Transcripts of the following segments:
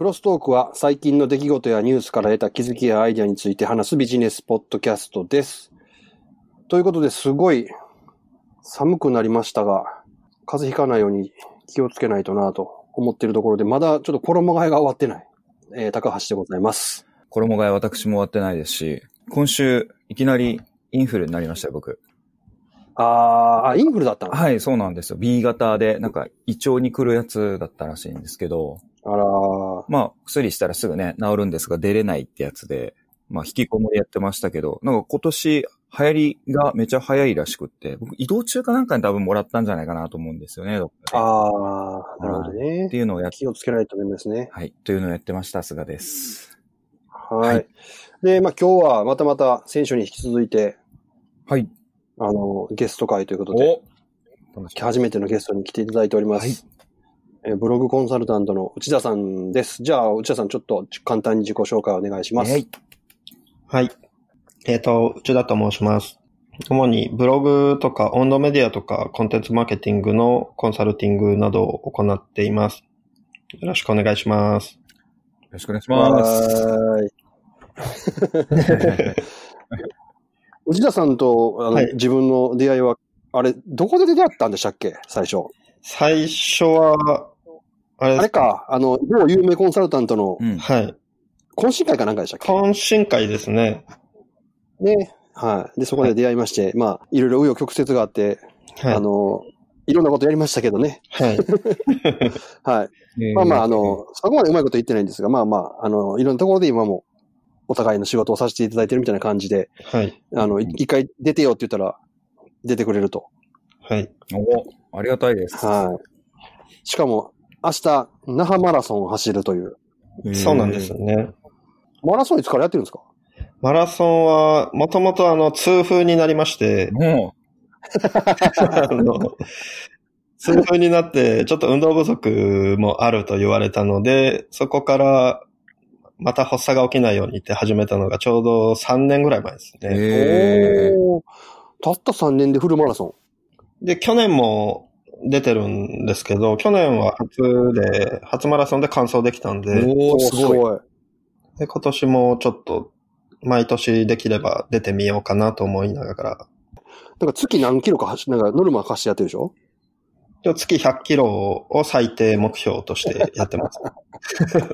クロストークは最近の出来事やニュースから得た気づきやアイデアについて話すビジネスポッドキャストです。ということですごい寒くなりましたが、風邪ひかないように気をつけないとなと思っているところで、まだちょっと衣替えが終わってない、えー高橋でございます。衣替え私も終わってないですし、今週いきなりインフルになりましたよ、僕。あーあ、インフルだったのはい、そうなんですよ。B 型で、なんか胃腸に来るやつだったらしいんですけど、あらーまあ、薬したらすぐね、治るんですが出れないってやつで、まあ、引きこもりやってましたけど、なんか今年流行りがめちゃ早いらしくって、僕移動中かなんかに多分もらったんじゃないかなと思うんですよね、どっかであー、なるほどねって。いうのをやっ気をつけないとダメですね。はい、というのをやってました、菅です。はい。はいで、まあ今日はまたまた先週に引き続いて、はい。あの、ゲスト会ということで、お初めてのゲストに来ていただいております。はいえーブログコンサルタントの内田さんです。じゃあ、内田さんちょっと簡単に自己紹介お願いします。はい。はい。えっ、と、内田と申します。主にブログとかオンドメディアとかコンテンツマーケティングのコンサルティングなどを行っています。よろしくお願いします。よろしくお願いします。はーい。内田さんとあの、はい自分の出会いは、あれ、どこで出会ったんでしたっけ？最初。最初は、あれあれか、あの、某有名コンサルタントのうん。はい。懇親会かなんかでしたっけ？懇親会ですね。ね。はい。で、そこで出会いまして、まあ、いろいろ紆余曲折があって、はい。あの、いろんなことやりましたけどね。はい。はい。まあまあ、あの、そこまでうまいこと言ってないんですが、まあまあ、あの、いろんなところで今も、お互いの仕事をさせていただいてるみたいな感じで、はい。あの、い一回出てよって言ったら、出てくれると。はい。おありがたいです。はい。しかも、明日、那覇マラソンを走るという。そうなんですよね。マラソンいつからやってるんですか？マラソンは、もともとあの、痛風になりまして、も あの、痛風になって、ちょっと運動不足もあると言われたので、そこから、また発作が起きないようにって始めたのがちょうど3年ぐらい前ですう、ね。えおーたった3年でフルマラソで、去年も出てるんですけど、去年は初で、初マラソンで完走できたんン。で、おーすごいい。で今年もちょっと、毎年できれば出てみようかなと思いながら、なんか月何キロか走、なんかノルマ貸してやってるでしょ？月100キロを最低目標として やってます。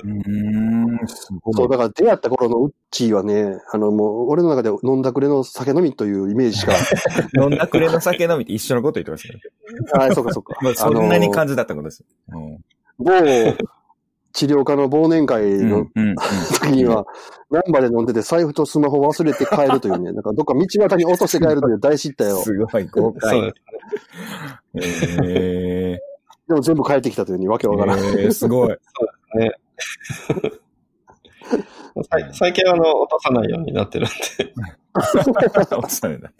うーん、すごい。そう、だから出会った頃のウッチーはね、あのもう、俺の中で飲んだくれの酒飲みというイメージしか。飲んだくれの酒飲みって一緒のこと言ってますね。あ、そうかそうか。まあ、そんなに感じ。じだったことです。うん某治療科の忘年会の時には、ナンバで飲んでて財布とスマホ忘れて帰るというね、なんかどっか道端に落として帰るという大失態を。すごい豪快。です。えでも全部帰ってきたというにわけー、わからん。えー、すごい。さい最近はあの、落とさないようになってるんで。落ちたんだ。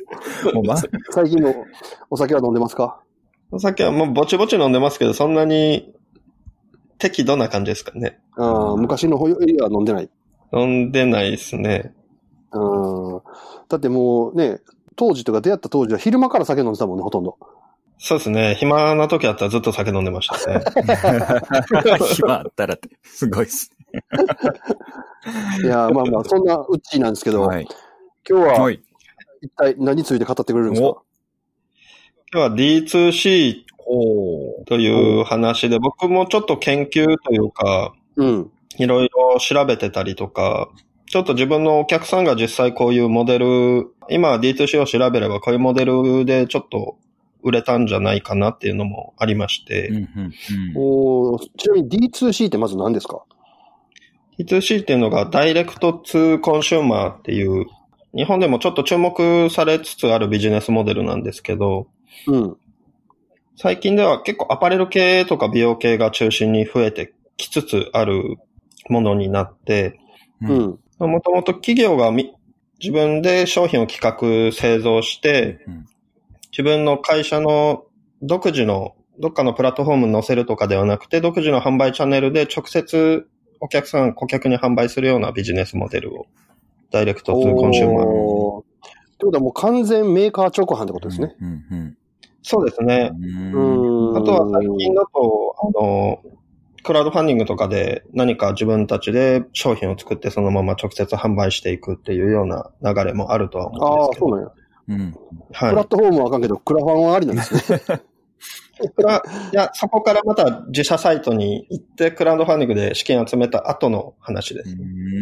もうま、最近のお酒は飲んでますか？お酒はもうぼちぼち飲んでますけど、そんなに適度な感じですかね。あー昔のほよりは飲んでない。飲んでないですね。うんだってもうね、当時とか出会った当時は昼間から酒飲んでたもんね、ほとんど。そうですね。暇な時あったらずっと酒飲んでましたね。暇あったらって、すごいっすいやーまあまあ、そんなうっちーなんですけね。ど、はい。今日ははい。一体何について語ってくれるんですか？今日は D2C おという話で、僕もちょっと研究というか、うん。いろいろ調べてたりとか、ちょっと自分のお客さんが実際こういうモデル、今は D2C を調べればこういうモデルでちょっと売れたんじゃないかなっていうのもありまして、うん、うん、うん。ちなみに D2C ってまず何ですか？D2C っていうのがダイレクトツーコンシューマーっていう、日本でもちょっと注目されつつあるビジネスモデルなんですけど、うん。最近では結構アパレル系とか美容系が中心に増えてきつつあるものになって、う。ん。もともと企業がみ自分で商品を企画、製造して、うん自分の会社の独自のどっかのプラットフォームに載せるとかではなくて、独自の販売チャンネルで直接お客さん、顧客に販売するようなビジネスモデルを、ダイレクトツーコンシューマー。おーってことはもう完全メーカー直販ってことですね。うん、うん。そうですね。うん。あとは最近だと、あの、クラウドファンディングとかで何か自分たちで商品を作ってそのまま直接販売していくっていうような流れもあるとは思うんああです、けど。そうなんや。うん。はいプラットフォームはあかんけど、クラファンはありなんですね。クラいや、そこからまた自社サイトに行って、クラウドファンディングで資金集めた後の話です。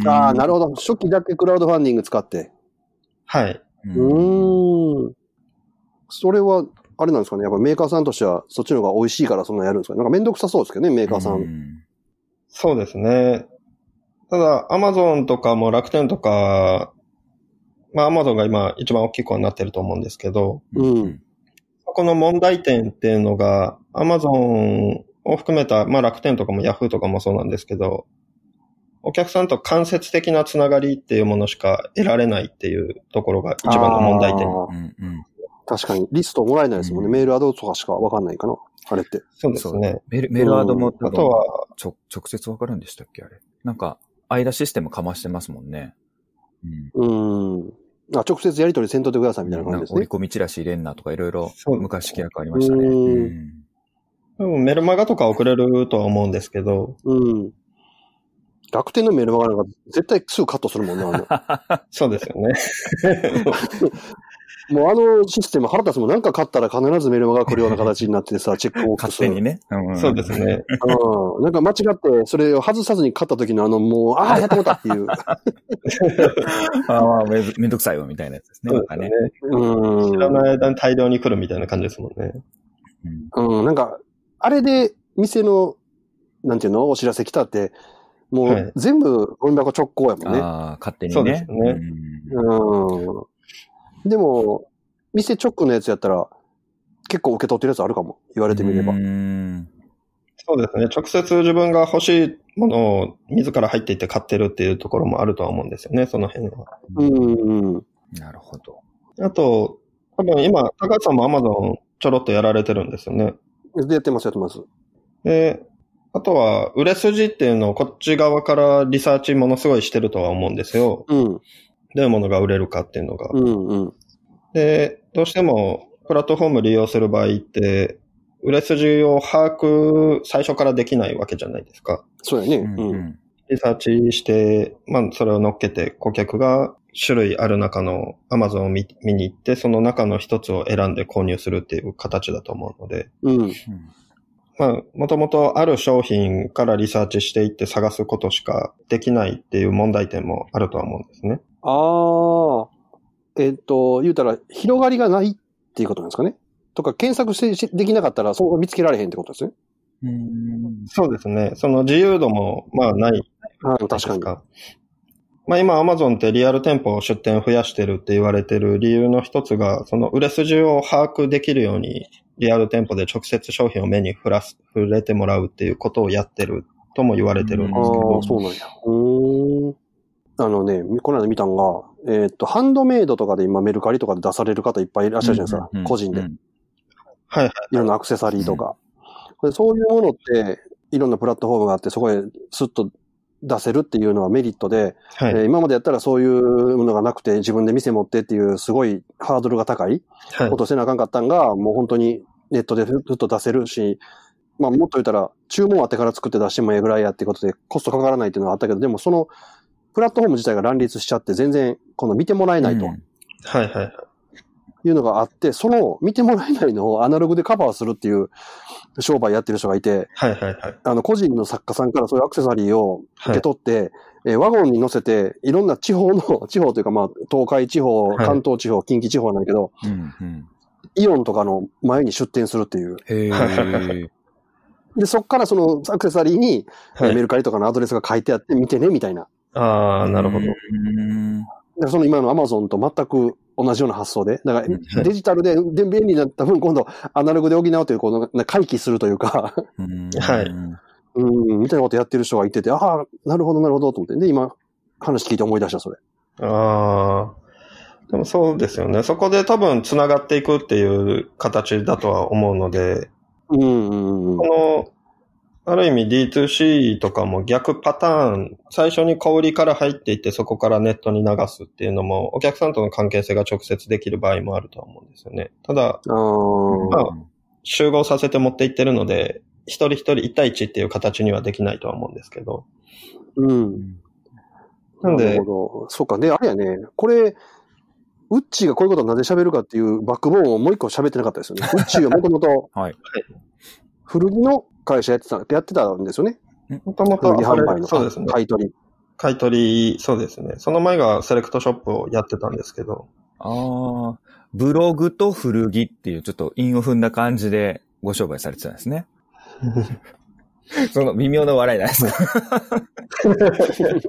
ああ、なるほほど。初期だけクラウドファンディング使って。はい。うーん。それは、あれなんですかね。やっぱメーカーさんとしては、そっちの方が美味しいからそんなやるんですかね。なんかめんどくさそうですけどね、メーカーさん。ん。そうですね。ただ、アマゾンとかも楽天とか、まあ、アマゾンが今一番大きい子になってると思うんですけど、うん。この問題点っていうのが、アマゾンを含めた、まあ楽天とかもヤフーとかもそうなんですけど、お客さんと間接的なつながりっていうものしか得られないっていうところが一番の問題点。確かに。リストもらえないですもんね。うんメールアドとかしかわかんないかな。あれって。そうですね。メール、メールアドもあとは、ちょ、直接わかるんでしたっけ？あれ。なんか、間システムかましてますもんね。うん。うーん。あ、直接やり取りせんといてくださいみたいな感じですね折り。込みチラシ入れんなとかいろいろそう昔契約ありましたね。うんうんでもメルマガとか送れるとは思うんですけど、うん。楽天のメールマガなんか絶対すぐカットするもんね。あの そうですよね。もうあのシステム腹立つもん。なんか買ったら必ずメールマガが来るような形になってさ、チェックボックス。勝手にね。うんんそうです。ね。うん。なんか間違って、それを外さずに買った時のあの、もう、ああ、やったことっていう。ああ、めめんどくさいわ、みたいなやつですね。そうですねね。。うん。知らない間に大量に来るみたいな感じですもんね。うんうん、なんか、あれで店の、なんていうの、お知らせ来たって、もはいう全部ゴミ箱直行やもんね。ああ、勝手にね。そうですねうんうん。でも、店直のやつやったら、結構受け取ってるやつあるかも。言われてみれば。うんそうですね。直接自分が欲しいものを自ら入っていって買ってるっていうところもあるとは思うんですよね、その辺は。うん、うん。なるほど。あと、多分今、高橋さんも Amazon ちょろっとやられてるんですよね。で、やってます、やってます。で、あとは、売れ筋っていうのをこっち側からリサーチものすごいしてるとは思うんですよ。うん、どういうものが売れるかっていうのが。うん、うん。で、どうしても、プラットフォーム利用する場合って、売れ筋を把握最初からできないわけじゃないですか。そうやね。うんうん。うんリサーチして、まあ、それを乗っけて、顧客が種類ある中の Amazon を見見に行って、その中の一つを選んで購入するっていう形だと思うので、うん。まあ、もともとある商品からリサーチしていって探すことしかできないっていう問題点もあるとは思うんですね。ああ。えっ、と、言うたら、広がりがないっていうことなんですかね？とか、検索してしできなかったら、そう見つけられへんってことですね？うんそうですね。その自由度も、まあ、ないはい、確かに。まあ今 Amazon ってリアル店舗出店増やしてるって言われてる理由の一つが、その売れ筋を把握できるように、リアル店舗で直接商品を目に触らす、触れてもらうっていうことをやってるとも言われてるんああですけど、そうなんや。うーん。あのね、この間見たんが、えっ、と、ハンドメイドとかで今メルカリとかで出される方いっぱいいらっしゃるじゃないですか。うん個人で。うんはいはい。いろんなアクセサリーとか。でそういうものって、いろんなプラットフォームがあって、そこへスッと出せるっていうのはメリットで、はい。えー今までやったらそういうものがなくて、自分で店持ってっていう、すごいハードルが高いはいことせなあかんかったんが、もう本当にネットでずっと出せるし、まあもっと言ったら、注文あってから作って出してもええぐらいやってことで、コストかからないっていうのがあったけど、でもその、プラットフォーム自体が乱立しちゃって、全然、今度見てもらえないとうんはいはい。いうのがあって、その見てもらえないのをアナログでカバーするっていう商売やってる人がいて、はいはいはい。あの、個人の作家さんからそういうアクセサリーを受はい。け取って、えーワゴンに乗せて、いろんな地方の、地方というかまあ、東海地方、はい関東地方、近畿地方なんだけど、うんうんイオンとかの前に出店するっていう。へえ。で、そっからそのアクセサリーに、はい。メルカリとかのアドレスが書いてあって、見てね、みたいな。ああ、なるほど。うんでその今のアマゾンと全く同じような発想で。だからうんデジタルでで便利になった分、今度アナログで補うという、このな回帰するというか、うんはいうん、みたいなことやってる人がいてて、ああ、なるほど、なるほど、と思って。で、今、話聞いて思い出した、それ。ああ。でもそうですよね。そこで多分繋がっていくっていう形だとは思うので、うん、うん、うんこ。の、ある意味 D2C とかも逆パターン、最初に小売りから入っていってそこからネットに流すっていうのも、お客さんとの関係性が直接できる場合もあるとは思うんですよね。ただ、まあ集合させて持っていってるので、一人一人1対1っていう形にはできないとは思うんですけど。うん。なんでなるほど。そうか。で、あれやね、これ、ウッチーがこういうことをなぜ喋るかっていうバックボーンをもう一個喋ってなかったですよね。ウッチーはもともとはい。古着の会社やってた、やってたんですよね。もともと古着販売のそうですね。買い取り。買い取り、そうですね。その前がセレクトショップをやってたんですけど。ああ、ブログと古着っていうちょっと韻を踏んだ感じでご商売されてたんですね。その微妙な笑いなんですね。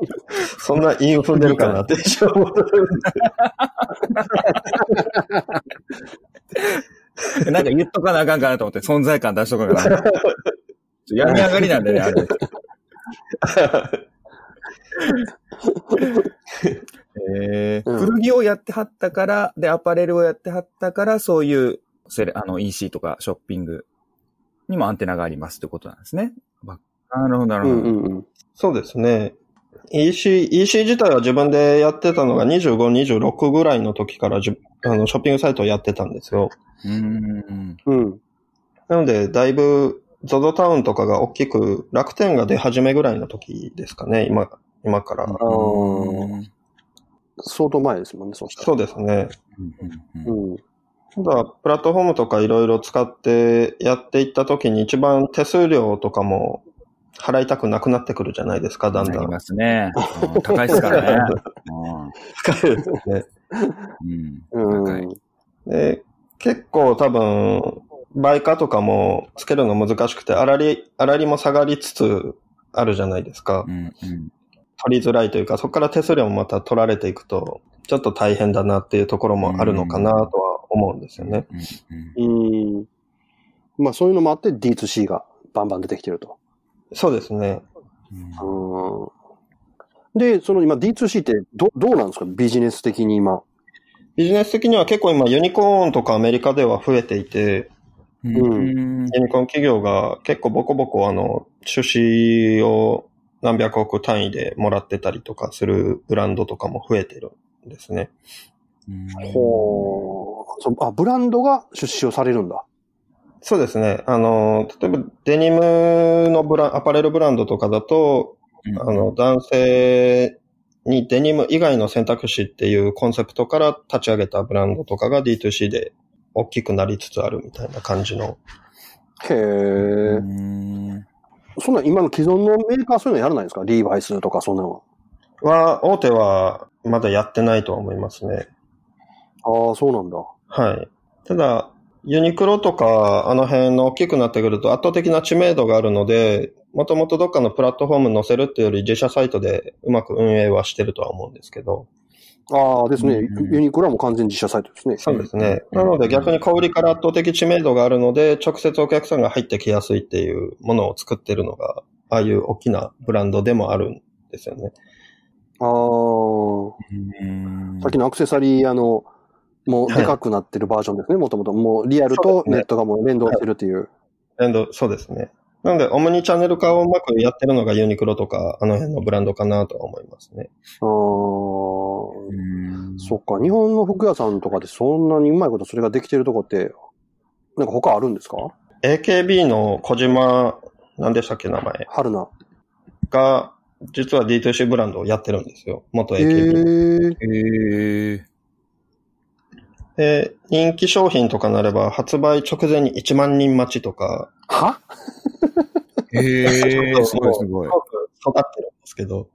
そんなインフンでるかなって一応なんか言っとかなあかんかなと思って存在感出しとかな。ちょ病み上がりなんでね、あれ。えーうん古着をやってはったから、で、アパレルをやってはったから、そういう、セレ、あの、EC とかショッピングにもアンテナがありますってことなんですね。ばなるほど、なるうほど。んうんうん。そうですね。EC、EC 自体は自分でやってたのが25、26ぐらいの時からじゅあのショッピングサイトをやってたんですよ。うーん。うん。なので、だいぶ ZOZO タウンとかが大きく楽天が出始めぐらいの時ですかね、今、今から。相当前ですもんね、そうしたら。そうですね。うんうんうんうん。ただ、プラットフォームとかいろいろ使ってやっていった時に一番手数料とかも払いたくなくなってくるじゃないですか、だんだん。なりますね。うん高いですからね。高いですね。うん。うん。高いで、結構多分、売価とかもつけるの難しくて、あらり、あらりも下がりつつあるじゃないですかう。んうん取りづらいというか、そこから手数料もまた取られていくと、ちょっと大変だなっていうところもあるのかなとは思うんですよね。うんうんうん。まあそういうのもあって D2C がバンバン出てきてると。そうですね。うんうん。で、その今 D2C ってどどうなんですか？ビジネス的に今。ビジネス的には結構今ユニコーンとかアメリカでは増えていて、うんうんユニコーン企業が結構ボコボコあの、出資を何百億単位でもらってたりとかするブランドとかも増えてるんですね。ほう。そうあ、ブランドが出資をされるんだ。そうですね。あの、例えばデニムのブラン、アパレルブランドとかだと、うんあの、男性にデニム以外の選択肢っていうコンセプトから立ち上げたブランドとかが D2C で大きくなりつつあるみたいな感じの。へえ。うんそんな今の既存のメーカーはそういうのやらないんですか？リーバイスとかそんなのは。は、大手はまだやってないとは思いますね。ああ、そうなんだ。はい。ただ、ユニクロとか、あの辺の大きくなってくると圧倒的な知名度があるので、もともとどっかのプラットフォームに載せるっていうより自社サイトでうまく運営はしてるとは思うんですけど。ああ、ですね。うんユニクロはもう完全に自社サイトですね。そうですね。うんなので逆に小売りから圧倒的知名度があるので、直接お客さんが入ってきやすいっていうものを作ってるのが、ああいう大きなブランドでもあるんですよね。ああ、うんさっきのアクセサリー、あの、もうでかくなってるバージョンですね、もともと。もうリアルとネットがもう連動してるっていう。エンド、そうですね。なので、オムニチャンネル化をうまくやってるのがユニクロとか、あの辺のブランドかなとは思いますね。ああ、うんそっか。日本の服屋さんとかでそんなにうまいことそれができてるとこって、なんか他あるんですか？AKB の小島、何でしたっけ、名前春菜。が、実は D2C ブランドをやってるんですよ。元え AKB。えへえ。で、人気商品とかなれば、発売直前に1万人待ちとか、は？へえ、すごいすごいす。ごく育ってるんですけど、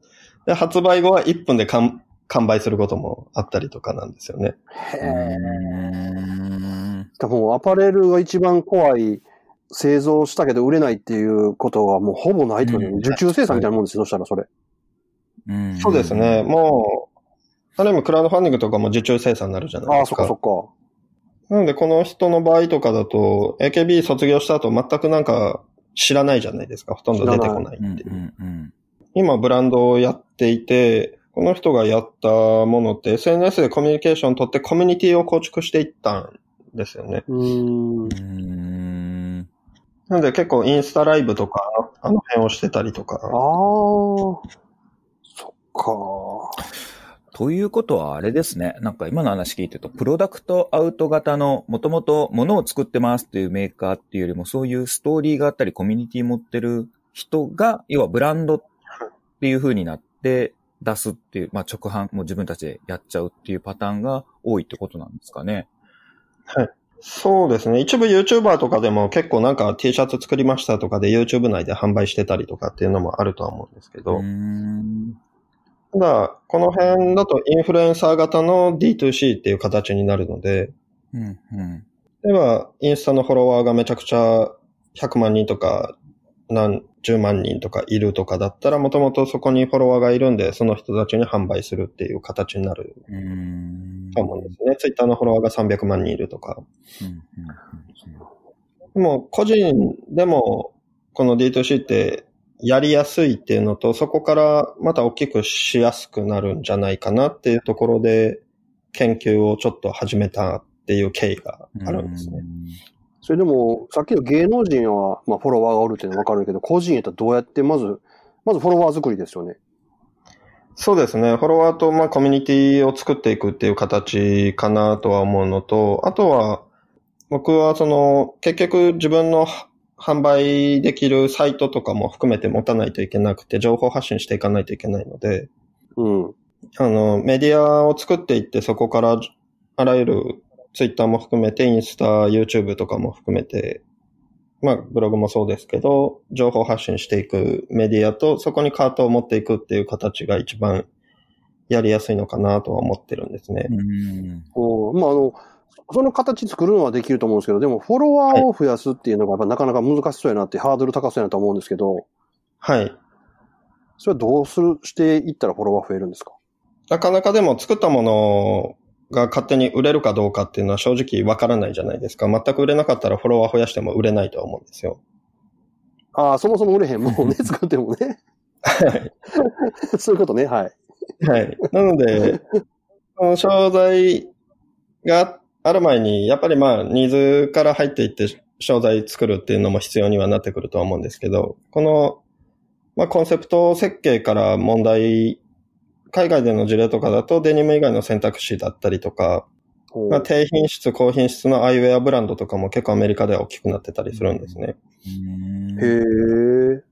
で、発売後は1分で完完売することもあったりとかなんですよね。へえ。うんしかもアパレルが一番怖い製造したけど売れないっていうことはもうほぼないってことねうん受注生産みたいなもんですよ、そしたらそれ。うんそうですね。もう、ある意味クラウドファンディングとかも受注生産になるじゃないああ、ですか。そっかそっか。なので、この人の場合とかだと、AKB 卒業した後全くなんか知らないじゃないですか。ほとんど出てこないってうんいう。うんうん今、ブランドをやっていて、この人がやったものって SNS でコミュニケーションを取ってコミュニティを構築していったんですよね。うーんう。んなので結構インスタライブとか、あの辺をしてたりとかああ。。そっか。ということはあれですね。なんか今の話聞いてると、プロダクトアウト型の、もともと物を作ってますっていうメーカーっていうよりも、そういうストーリーがあったり、コミュニティ持ってる人が、要はブランドっていう風になって出すっていう、まあ直販も自分たちでやっちゃうっていうパターンが多いってことなんですかね。はい。そうですね。一部 YouTuber とかでも結構なんか T シャツ作りましたとかで YouTube 内で販売してたりとかっていうのもあるとは思うんですけど、うーんただ、この辺だとインフルエンサー型の D2C っていう形になるので、うんうん例えば、インスタのフォロワーがめちゃくちゃ100万人とか何十万人とかいるとかだったら、もともとそこにフォロワーがいるんで、その人たちに販売するっていう形になると思うんですね。ツイッターのフォロワーが300万人いるとか。うんうんでも、個人でも、この D2C ってやりやすいっていうのと、そこからまた大きくしやすくなるんじゃないかなっていうところで、研究をちょっと始めたっていう経緯がうんあるんですね。それでも、さっきの芸能人は、まあ、フォロワーがおるっていうのはわかるけど、個人やったらどうやって、まず、まずフォロワー作りですよね。そうですね。フォロワーと、まあ、コミュニティを作っていくっていう形かなとは思うのと、あとは、僕はその、結局自分の販売できるサイトとかも含めて持たないといけなくて、情報発信していかないといけないので、うん。あの、メディアを作っていって、そこから、あらゆるツイッターも含めて、インスタ、YouTube とかも含めて、まあ、ブログもそうですけど、情報発信していくメディアと、そこにカートを持っていくっていう形が一番やりやすいのかなとは思ってるんですね。うんおまあ、あの、その形作るのはできると思うんですけど、でも、フォロワーを増やすっていうのが、やっぱなかなか難しそうやなって、ハードル高そうやなと思うんですけど、はい。それはどうする、していったらフォロワー増えるんですか？なかなかでも作ったものが勝手に売れるかどうかっていうのは正直わからないじゃないですか。全く売れなかったらフォロワー増やしても売れないとは思うんですよ。ああ、そもそも売れへんもんね、作ってもね。はい。そういうことね、はい。はい。なので、この商材がある前に、やっぱりまあ、ニーズから入っていって商材作るっていうのも必要にはなってくるとは思うんですけど、この、まあ、コンセプト設計から問題、海外での事例とかだとデニム以外の選択肢だったりとか、まあ、低品質、高品質のアイウェアブランドとかも結構アメリカでは大きくなってたりするんですね。へえ。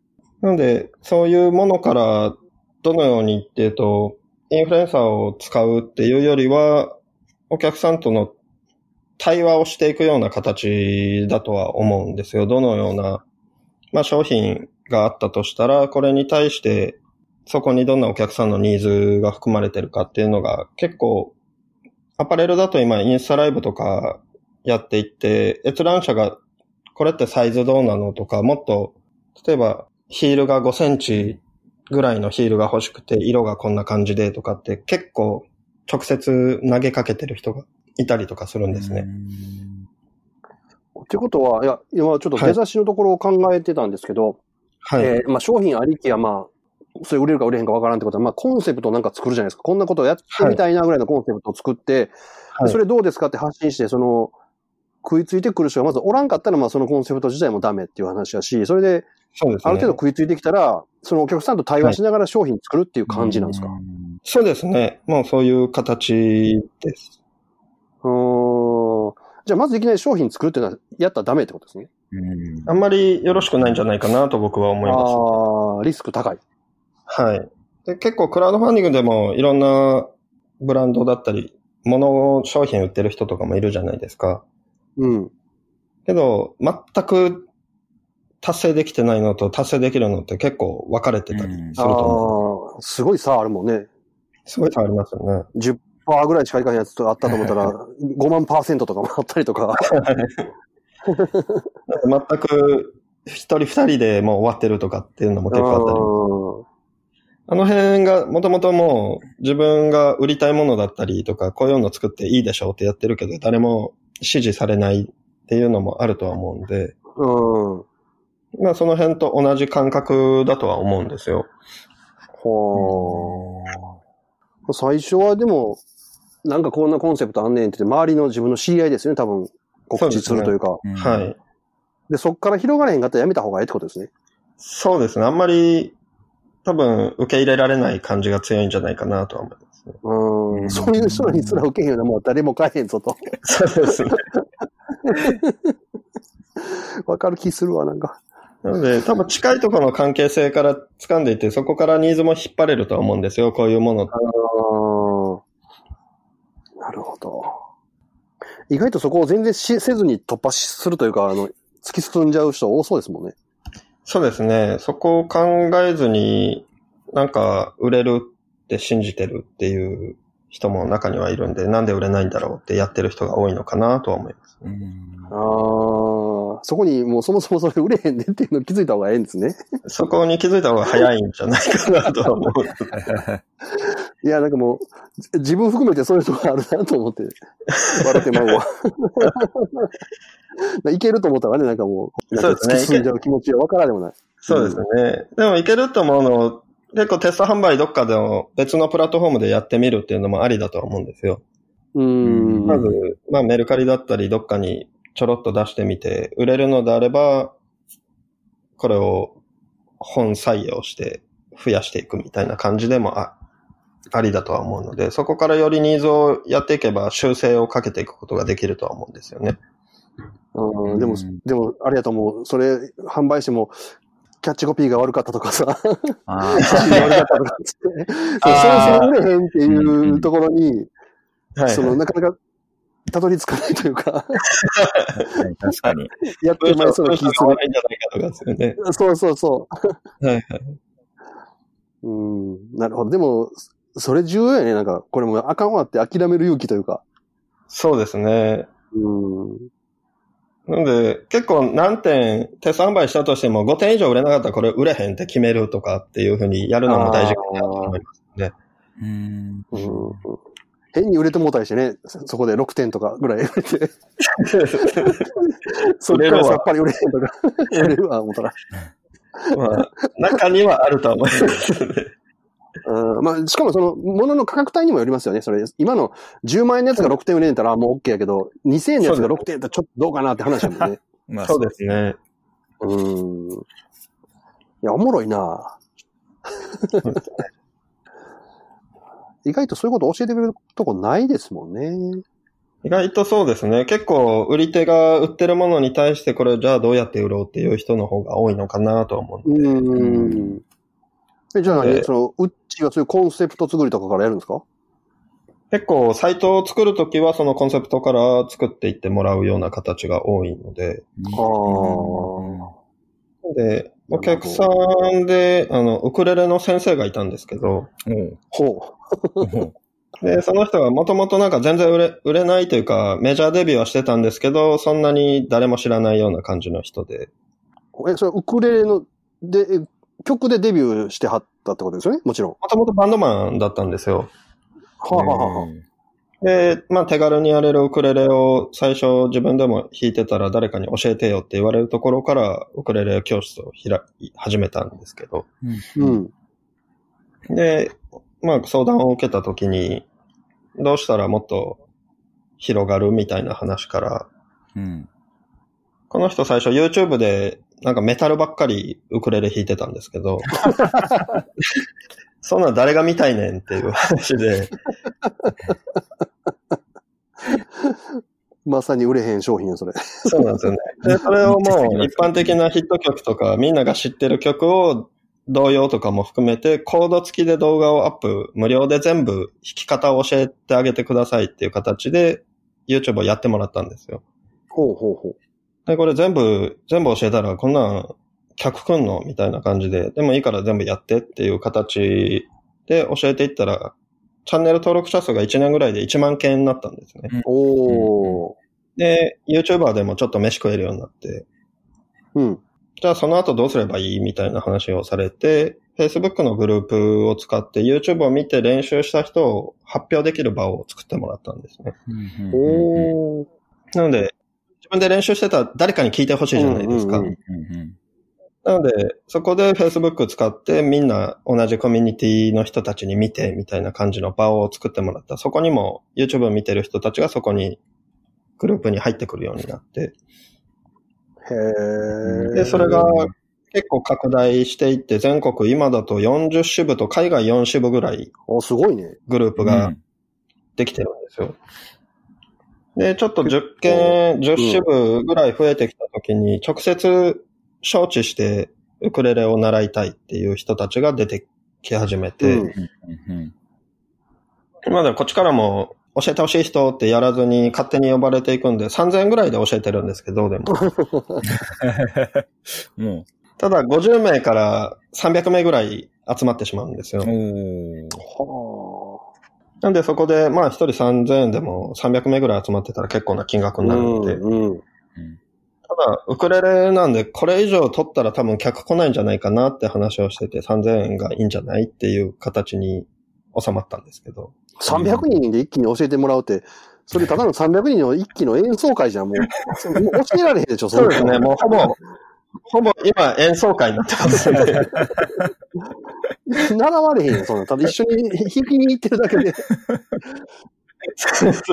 なので、そういうものからどのようにっていうと、インフルエンサーを使うっていうよりは、お客さんとの対話をしていくような形だとは思うんですよ。どのような、まあ商品があったとしたら、これに対して、そこにどんなお客さんのニーズが含まれてるかっていうのが結構、アパレルだと今インスタライブとかやっていって、閲覧者がこれってサイズどうなのとか、もっと、例えばヒールが5センチぐらいのヒールが欲しくて、色がこんな感じでとかって結構直接投げかけてる人がいたりとかするんですね。ってことは、いや、今ちょっと出だしのところを考えてたんですけど、はい。えーまあ商品ありきや、まあ、それ売れるか売れへんかわからんってことは、まあコンセプトなんか作るじゃないですか。こんなことをやってみたいなぐらいのコンセプトを作って、はいそれどうですかって発信して、その、食いついてくる人がまずおらんかったら、まあそのコンセプト自体もダメっていう話だし、それでそうですね。ある程度食いついてきたら、そのお客さんと対話しながら商品作るっていう感じなんですか、そうですね。もうそういう形です。うーん。じゃあまずいきなり商品作るっていうのはやったらダメってことですね。うんあんまりよろしくないんじゃないかなと僕は思います。ああ、リスク高い。はい。で結構クラウドファンディングでもいろんなブランドだったり、物、商品売ってる人とかもいるじゃないですか。うん。けど、全く達成できてないのと達成できるのって結構分かれてたりすると思う。ああ、すごい差あるもんね。すごい差ありますよね。10%ぐらいしかいかへんやつとあったと思ったら、5万パーセントとかもあったりとか。全く一人二人でもう終わってるとかっていうのも結構あったり。あの辺がもともともう自分が売りたいものだったりとか、こういうの作っていいでしょうってやってるけど、誰も支持されないっていうのもあるとは思うんで、うん。うん。まあその辺と同じ感覚だとは思うんですよ。ほー。最初はでも、なんかこんなコンセプトあんねんって言って、周りの自分の知り合いですよね、多分。告知するというか。うんはい。で、そっから広がれへんかったらやめた方がいいってことですね。そうですね。あんまり多分受け入れられない感じが強いんじゃないかなとは思いますね。うん。そういう人にすら受けへんようなもう誰も買えへんぞと。そうですね。わかる気するわ、なんか。なので、多分近いところの関係性から掴んでいて、そこからニーズも引っ張れるとは思うんですよ、こういうものって。なるほど。意外とそこを全然しせずに突破しするというか、あの、突き進んじゃう人多そうですもんね。そうですね。そこを考えずに、なんか売れるって信じてるっていう人も中にはいるんで、なんで売れないんだろうってやってる人が多いのかなとは思います。うんああ。そこにもうそもそもそれ売れへんねっていうのを気づいた方がええんですね。そこに気づいた方が早いんじゃないかなとは思う。いや、なんかもう、自分含めてそういう人があるなと思って、笑ってまうわ。いけると思ったらね、なんかもう、なんか突き進んじゃう気持ちはわからんでもない。そうですね。でもいけると思うの、結構テスト販売どっかでも別のプラットフォームでやってみるっていうのもありだとは思うんですよ。うーん。まず、まあメルカリだったりどっかにちょろっと出してみて、売れるのであれば、これを本採用して増やしていくみたいな感じでもあありだとは思うので、そこからよりニーズをやっていけば修正をかけていくことができるとは思うんですよね。うん、でもうん、でも、あれやと思う。それ、販売しても、キャッチコピーが悪かったとかさ、あ写真が悪かったとかって、そうそろそろ売れへんっていうところに、はい。その、なかなか、たどり着かないという。か、ー確かに。やってまいそう。な気がする。悪いんじゃないかとかですよね。そうそう。そはいはい。う。うん、なるほど。でも、それ重要やね。なんか、これもうあかんわって諦める勇気というか。そうですね。うん。なので、結構何点、テスト販売したとしても5点以上売れなかったらこれ売れへんって決めるとかっていうふうにやるのも大事かなと思いますね。うんうん変に売れてもうたりしてね、そそこで6点とかぐらい売れて、そっからさっぱり売れへんとか、売れるわ、思ったら。まあ、中にはあるとは思いますね。うん、まあ、しかもその、物の価格帯にもよりますよね。それ、今の10万円のやつが6点売れたらもう OK やけど、2000円のやつが6点やったらちょっとどうかなって話だもんね。まあそうですね。うん。いや、おもろいな 意外とそういうこと教えてくれるとこないですもんね。意外とそうですね。結構、売り手が売ってるものに対してこれじゃあどうやって売ろうっていう人の方が多いのかなとは思う。うん。えじゃあ何、でその、うっちがそういうコンセプト作りとかからやるんですか？結構、サイトを作るときはそのコンセプトから作っていってもらうような形が多いので、ああ。で、お客さんで、あの、ウクレレの先生がいたんですけど、おう。ほおう。で、その人がもともとなんか全然売れ、売れないというか、メジャーデビューはしてたんですけど、そんなに誰も知らないような感じの人で。う。え、それウクレレの、で、え曲でデビューしてはったってことですよね？もちろん。もともとバンドマンだったんですよ。はあ、はあはあ、で、まあ手軽にやれるウクレレを最初自分でも弾いてたら誰かに教えてよって言われるところからウクレレ教室を開き始めたんですけど。うん。で、まあ相談を受けた時に、どうしたらもっと広がるみたいな話から、うん。この人最初 YouTube でなんかメタルばっかりウクレレ弾いてたんですけど、そんなん誰が見たいねんっていう話で、まさに売れへん商品や、それ。そうなんですよね。で、それをもう一般的なヒット曲とかみんなが知ってる曲を童謡とかも含めてコード付きで動画をアップ無料で全部弾き方を教えてあげてくださいっていう形で YouTube をやってもらったんですよ。ほうほうほう。で、これ全部、全部教えたらこんなん客来んのみたいな感じで、でもいいから全部やってっていう形で教えていったら、チャンネル登録者数が1年ぐらいで1万件になったんですね。おー。で、YouTuber でもちょっと飯食えるようになって、うん。じゃあその後どうすればいいみたいな話をされて、Facebook のグループを使って YouTube を見て練習した人を発表できる場を作ってもらったんですね。おー。なので、自分で練習してたら誰かに聞いてほしいじゃないですか。なので、そこで Facebook 使ってみんな同じコミュニティの人たちに見てみたいな感じの場を作ってもらった。そこにも YouTube を見てる人たちがそこにグループに入ってくるようになって。へー。で、それが結構拡大していって、全国今だと40支部と海外4支部ぐらいお、すごいね。グループができてるんですよ。で、ちょっと10件、10支部ぐらい増えてきた時に、直接招致してウクレレを習いたいっていう人たちが出てき始めて、うんうんうん今ではこっちからも教えてほしい人ってやらずに勝手に呼ばれていくんで、3000円ぐらいで教えてるんですけど、でも。う。んもただ50名から300名ぐらい集まってしまうんですよ。う、。おなんでそこで、まあ一人3000円でも300名ぐらい集まってたら結構な金額あ。になるので、うん。うん。ただ、ウクレレなんで、これ以上取ったら多分客来ないんじゃないかなって話をしてて、3000円がいいんじゃないっていう形に収まったんですけど。300人で一気に教えてもらうって、それただの300人の一気の演奏会じゃん、もう。も う教えられへんでしょ、そうですね、もうほぼ、ほぼ今演奏会になってますね。習われへんよ、そんな。ただ一緒に弾きに行ってるだけで。そうです。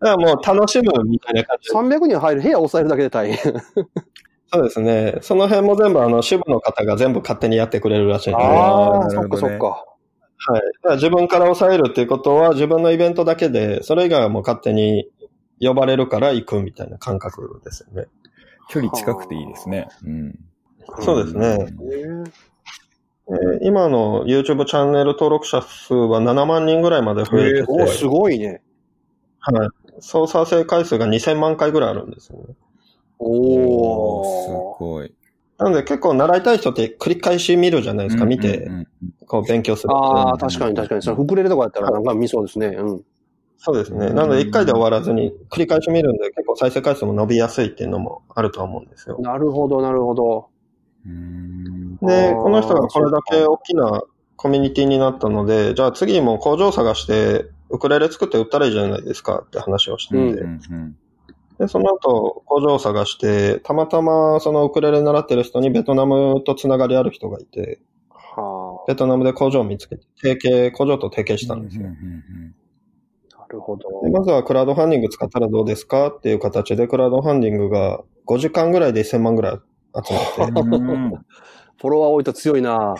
だからもう楽しむみたいな感じで。300人入る部屋を抑えるだけで大変。そうですね。その辺も全部あの支部の方が全部勝手にやってくれるらしいんで。ああ、なるそっかそっか。はい。だから自分から抑えるっていうことは自分のイベントだけで、それ以外はもう勝手に呼ばれるから行くみたいな感覚ですよね。距離近くていいですね。うん。そうですね。ねえー今の YouTube チャンネル登録者数は7万人ぐらいまで増えてて、おすごいね。はい。総再生回数が2000万回ぐらいあるんですよね。おすー。ごい。なので結構習いたい人って繰り返し見るじゃないですか、見てこう勉強するああ、確かに確かに。そのウクレレとかやったらなんか見そうですね。うん。そうですね。なので一回で終わらずに繰り返し見るんで結構再生回数も伸びやすいっていうのもあるとは思うんですよ。なるほど、なるほど。うん。で、この人がこれだけ大きなコミュニティになったので、じゃあ次も工場探してウクレレ作って売ったらいいじゃないですかって話をしてうんて、うんで、その後工場を探して、たまたまそのウクレレ習ってる人にベトナムとつながりある人がいて、はベトナムで工場を見つけて、提携、工場と提携したんですよ。うんあ。なるほど。でまずはクラウドファンディング使ったらどうですかっていう形で、クラウドファンディングが5時間ぐらいで1000万ぐらい集まって、フォロワー多いと強いな。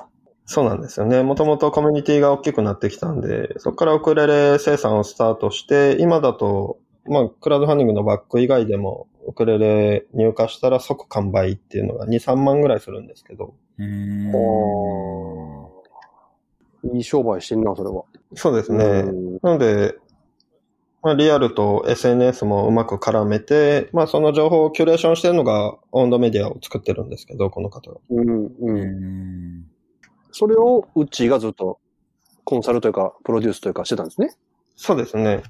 そうなんですよね。もともとコミュニティが大きくなってきたんで、そこからウクレレ生産をスタートして、今だと、まあ、クラウドファンディングのバック以外でも、ウクレレ入荷したら即完売っていうのが2、3万ぐらいするんですけど、いい商売してんな、それは。そうですね。うん。なので、まあ、リアルと SNS もうまく絡めて、まあ、その情報をキュレーションしてるのが、オンドメディアを作ってるんですけど、この方が。うん、ううん。んそれをウッチーがずっとコンサルというか、プロデュースというかしてたんですね。そうですね。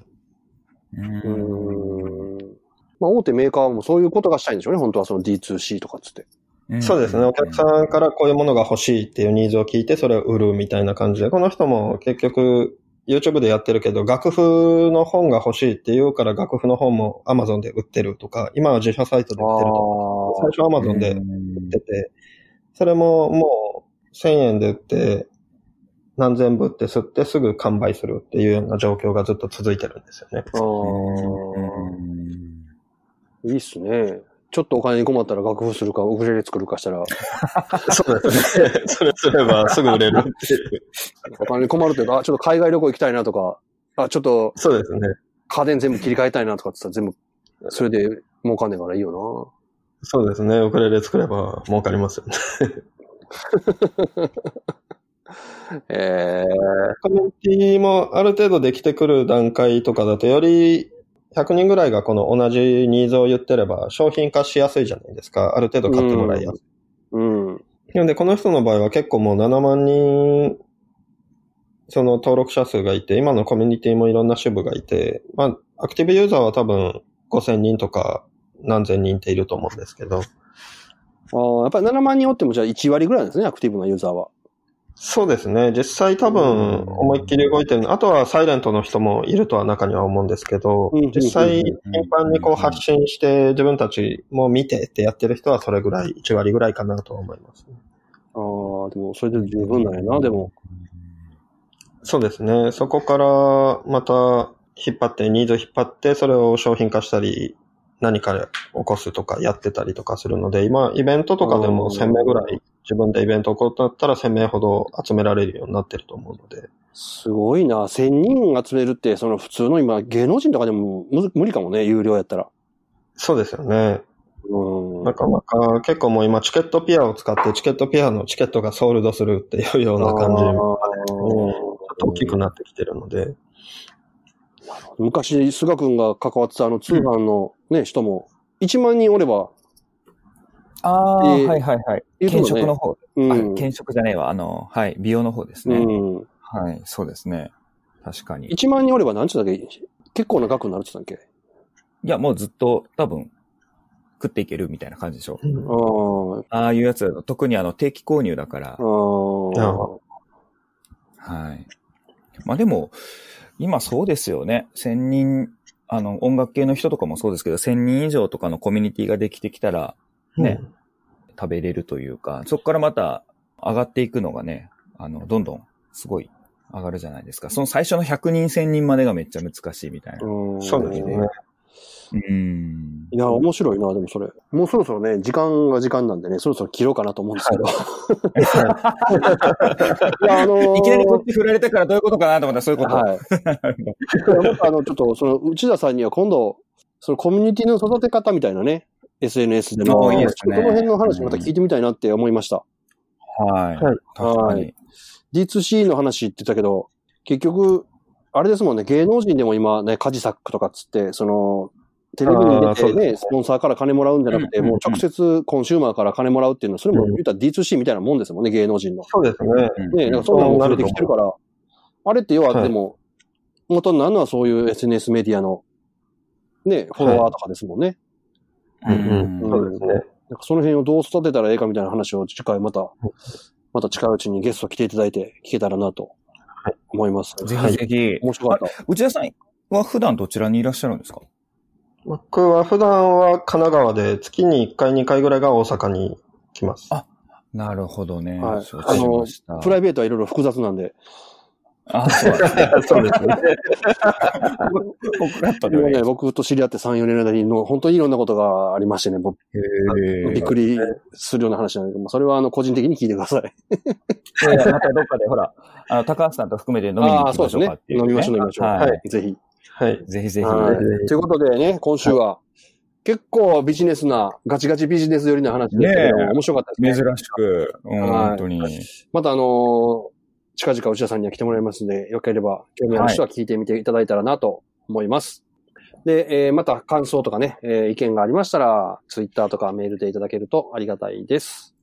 ううんん。まあ、大手メーカーもそういうことがしたいんでしょうね、本当はその D2C とかっつって。そうですね。お客さんからこういうものが欲しいっていうニーズを聞いて、それを売るみたいな感じで、この人も結局、YouTube でやってるけど、楽譜の本が欲しいって言うから楽譜の本も Amazon で売ってるとか、今は自社サイトで売ってるとか、最初 Amazon で売ってて、それももう1000円で売って、何千部って吸ってすぐ完売するっていうような状況がずっと続いてるんですよね。ああ、いいっすね。ちょっとお金に困ったら楽譜するか、ウクレレ作るかしたら、そうですね。それすればすぐ売れる。お金に困るというか、あちょっと海外旅行行きたいなとか、あ、ちょっとそうですね。家電全部切り替えたいなとかって言ったら全部、それで儲かんねえからいいよそうですね。ウクレレ作れば儲かりますよね。な。ええコミュニティもある程度できてくる段階とかだと、より100人ぐらいがこの同じニーズを言ってれば商品化しやすいじゃないですか。ある程度買ってもらいやすい。うん。なので、この人の場合は結構もう7万人、その登録者数がいて、今のコミュニティもいろんな支部がいて、まあ、アクティブユーザーは多分5000人とか何千人っていると思うんですけど、ああ、やっぱり7万人おってもじゃあ1割ぐらいですね、アクティブなユーザーは。そうですね。実際多分思いっきり動いてる。あとはサイレントの人もいるとは中には思うんですけどうん、実際頻繁にこう発信して自分たちも見てってやってる人はそれぐらい、1割ぐらいかなとは思います、ね。ああ、でもそれで十分なんやな、でも。そうですね。そこからまた引っ張って、ニーズを引っ張って、それを商品化したり、何か起こすとかやってたりとかするので、今、イベントとかでも1000名ぐらい、自分でイベント起こったら1000名ほど集められるようになってると思うので。すごいな。1000人集めるって、その普通の今、芸能人とかでもむ無理かもね、有料やったら。そうですよね。うん。なかなか結構もう今チケットピアを使ってチケットピアのチケットがソールドするっていうような感じ、ちょっと大きくなってきてるので。昔、菅君が関わってたあの通販のね、人も、1万人おれば、ああ、えーはいはいはい。ね食の方。うん。あ検食じゃねえわ。あの、はい。美容の方ですね。うん。はい。そうですね。確かに。い1万人おれば何ちゅうだっけ？結構な額になるって言ったっけ？や、もうずっと多分、食っていけるみたいな感じでしょ。ああ。ああいうやつ特にあの、定期購入だからはい。まあでも、今そうですよね。1000人、あの、音楽系の人とかもそうですけど、1000人以上とかのコミュニティができてきたら、ね食べれるというか、そこからまた上がっていくのがね、あの、どんどんすごい上がるじゃないですか。その最初の100人、1000人までがめっちゃ難しいみたいな。うんそうですね。うん。いや、面白いな、でもそれ。もうそろそろね、時間が時間なんでね、そろそろ切ろうかなと思うんですけど。いや、あのーいきなりこっち振られたからどういうことかなと思ったらそういうこと。はい。あの、ちょっと、その、内田さんには今度、そのコミュニティの育て方みたいなね、SNS での、ねこの辺の話また聞いてみたいなって思いました。はい。はい確かにはい。D2C の話って言ったけど、結局、あれですもんね、芸能人でも今ね、カジサックとかっつって、その、テレビに出てね、スポンサーから金もらうんじゃなくて、うんうんうんもう直接コンシューマーから金もらうっていうのは、それも言ったら D2C みたいなもんですもんね、芸能人の。そうですね。ね、なんかそんなのも増えてきてるから、あれって要ははいでも、元になるのはそういう SNS メディアの、ね、フォロワーとかですもんね。うんうん。そうですね。なんかその辺をどう育てたらええかみたいな話を次回また、また近いうちにゲスト来ていただいて聞けたらなと思います。ぜひぜひ。面白かった。内田さんは普段どちらにいらっしゃるんですか？僕は普段は神奈川で月に1回2回ぐらいが大阪に来ます。あなるほどね。はい承知しました。プライベートはいろいろ複雑なんで、あ、そうですね。そうですね。僕ね、お願いし僕と知り合って3、4年の間にの、本当にいろんなことがありましてね、びっくりするような話なんだけど、まあそれはあの、個人的に聞いてください。いやいやまたどっかで、ほら、あの、高橋さんと含めて飲みに行きそうですねましょうかって。いう、飲みましょう、飲みましょう。は。はいい。ぜひ。はい。ぜひぜひ。ということでね、今週は、結構ビジネスな、ガチガチビジネス寄りな話ですけれど面白かったですね。珍しく、うん、はい本当に。またあのー近々内田さんには来てもらいますので、よければ興味ある人は聞いてみていただいたらなと思います。で、えーまた感想とかね、えー意見がありましたら、ツイッターとかメールでいただけるとありがたいです。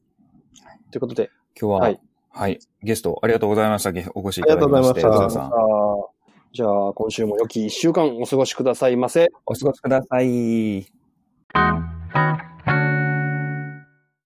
ということで、今日は、ははいい、ゲストありがとうございました。げお越しいありただきまして、がとうございましたじゃあ今週も良き一週間お過ごしくださいませ。お過ごしください。